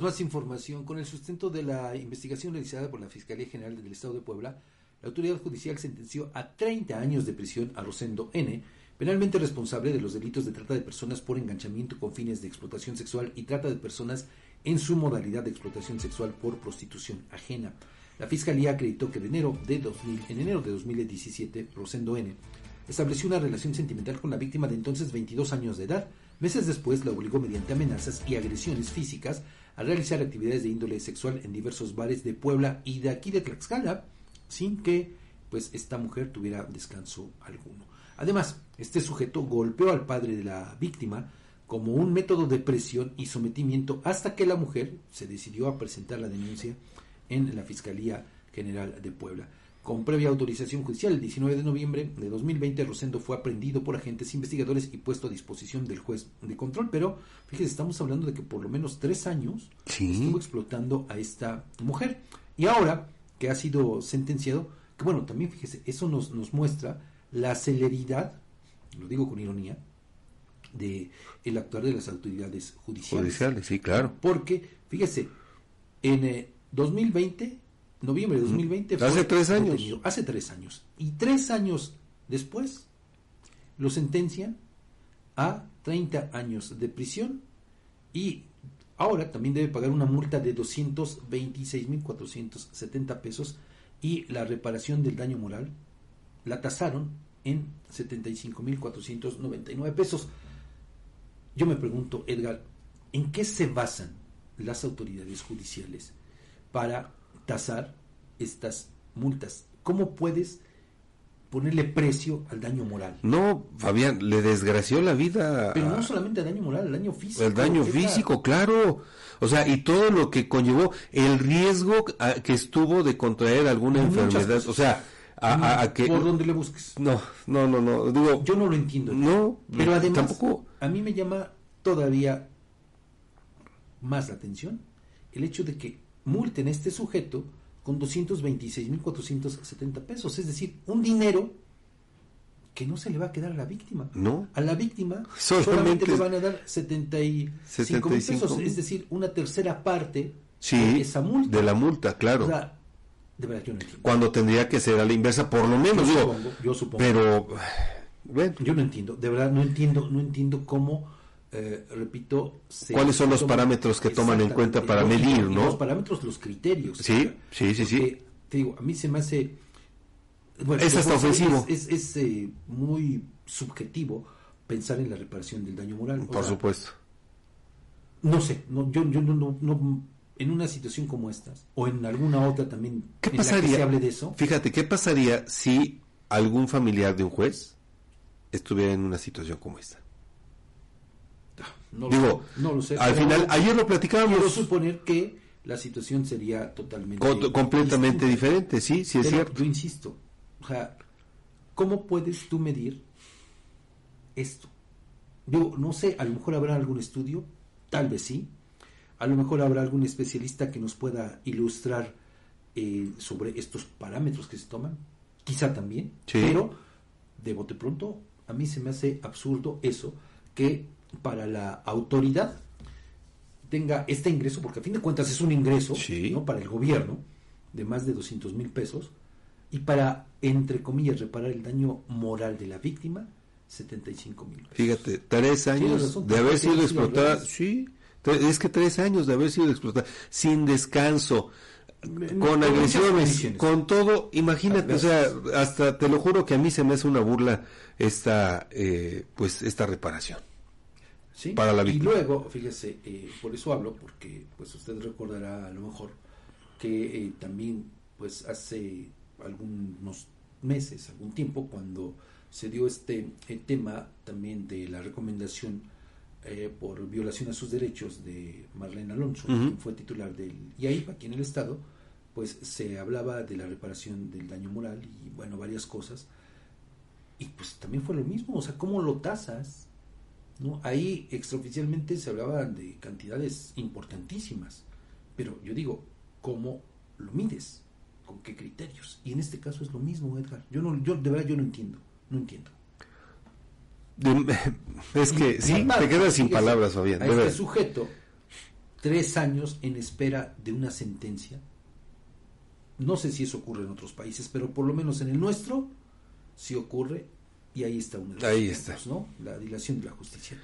Más información. Con el sustento de la investigación realizada por la Fiscalía General del Estado de Puebla, la autoridad judicial sentenció a 30 años de prisión a Rosendo N., penalmente responsable de los delitos de trata de personas por enganchamiento con fines de explotación sexual y trata de personas en su modalidad de explotación sexual por prostitución ajena. La Fiscalía acreditó que enero de 2000, en enero de 2017, Rosendo N. estableció una relación sentimental con la víctima de entonces 22 años de edad. Meses después la obligó mediante amenazas y agresiones físicas a realizar actividades de índole sexual en diversos bares de Puebla y de aquí de Tlaxcala, sin que pues esta mujer tuviera descanso alguno. Además, este sujeto golpeó al padre de la víctima como un método de presión y sometimiento hasta que la mujer se decidió a presentar la denuncia en la Fiscalía General de Puebla. Con previa autorización judicial, el 19 de noviembre de 2020, Rosendo fue aprendido por agentes investigadores y puesto a disposición del juez de control. Pero fíjese, estamos hablando de que por lo menos tres años estuvo explotando a esta mujer. Y ahora que ha sido sentenciado, que bueno, también fíjese, eso nos, nos muestra la celeridad, lo digo con ironía, de el actuar de las autoridades judiciales. Judiciales, sí, claro. Porque, fíjese, en 2020 noviembre de 2020. Hace tres años. hace tres años. Y tres años después lo sentencian a 30 años de prisión y ahora también debe pagar una multa de 226.470 pesos y la reparación del daño moral la tasaron en 75.499 pesos. Yo me pregunto, Edgar, ¿en qué se basan las autoridades judiciales para tasar estas multas? ¿Cómo puedes ponerle precio al daño moral? No, Fabián, le desgració la vida. Pero no solamente al daño moral, el daño físico. El daño físico, claro. O sea, y todo lo que conllevó, el riesgo que estuvo de contraer alguna enfermedad. O sea, a, que... Por donde le busques. No, no, no, no. Digo, Yo no lo entiendo. No, pero además, tampoco... a mí me llama todavía más la atención el hecho de que multen a este sujeto con 226.470 pesos, es decir, un dinero que no se le va a quedar a la víctima. No. A la víctima solamente, le van a dar 75 mil pesos, es decir, una tercera parte de esa multa. De la multa, claro. de verdad, yo no entiendo. Cuando tendría que ser a la inversa, por lo menos. Yo supongo, yo supongo. Pero, bueno. Yo no entiendo, de verdad, no entiendo, no entiendo cómo eh, repito, ¿cuáles son los parámetros que toman en cuenta para medir, no? Los parámetros, los criterios. Sí, sí, sí, sí. Te digo, a mí se me hace. Bueno, es hasta ofensivo. Es, eh, muy subjetivo pensar en la reparación del daño moral. Por supuesto. No sé, no, yo, yo no, no, en una situación como esta, o en alguna otra también, ¿Qué pasaría? se hable de eso. Fíjate, ¿qué pasaría si algún familiar de un juez estuviera en una situación como esta? No Digo, no lo sé. Al final, ayer lo platicábamos. Quiero suponer que la situación sería totalmente. completamente diferente, sí, sí es cierto. Yo insisto, o sea, ¿cómo puedes tú medir esto? Digo, no sé, a lo mejor habrá algún estudio, tal vez sí. A lo mejor habrá algún especialista que nos pueda ilustrar eh, sobre estos parámetros que se toman. Quizá también. Pero, de bote pronto, a mí se me hace absurdo eso, que para la autoridad tenga este ingreso, porque a fin de cuentas es un ingreso ¿no? para el gobierno de más de 200 mil pesos, y para, entre comillas, reparar el daño moral de la víctima, 75 mil pesos. Fíjate, tres años de haber sido explotada, sí, es que tres años de haber sido explotada, sin descanso, con agresiones, con todo, imagínate, o sea, hasta te lo juro que a mí se me hace una burla esta, eh, pues, esta reparación. Para la Y luego, fíjese, eh, por eso hablo, porque pues usted recordará a lo mejor que eh, también pues hace algunos meses, algún tiempo, cuando se dio este eh, tema también de la recomendación por violación a sus derechos de Marlene Alonso, quien fue titular del IAIP aquí en el Estado, pues se hablaba de la reparación del daño moral y bueno, varias cosas. Y pues también fue lo mismo, o sea, ¿cómo lo tasas? Ahí extraoficialmente se hablaba de cantidades importantísimas, pero yo digo, ¿cómo lo mides? ¿Con qué criterios? Y en este caso es lo mismo, Edgar. Yo no, yo de verdad yo no entiendo, no entiendo. es que sí, te quedas sin palabras, Fabián. A este sujeto tres años en espera de una sentencia. No sé si eso ocurre en otros países, pero por lo menos en el nuestro sí ocurre y ahí está uno ahí está. ¿no? La dilación de la justicia.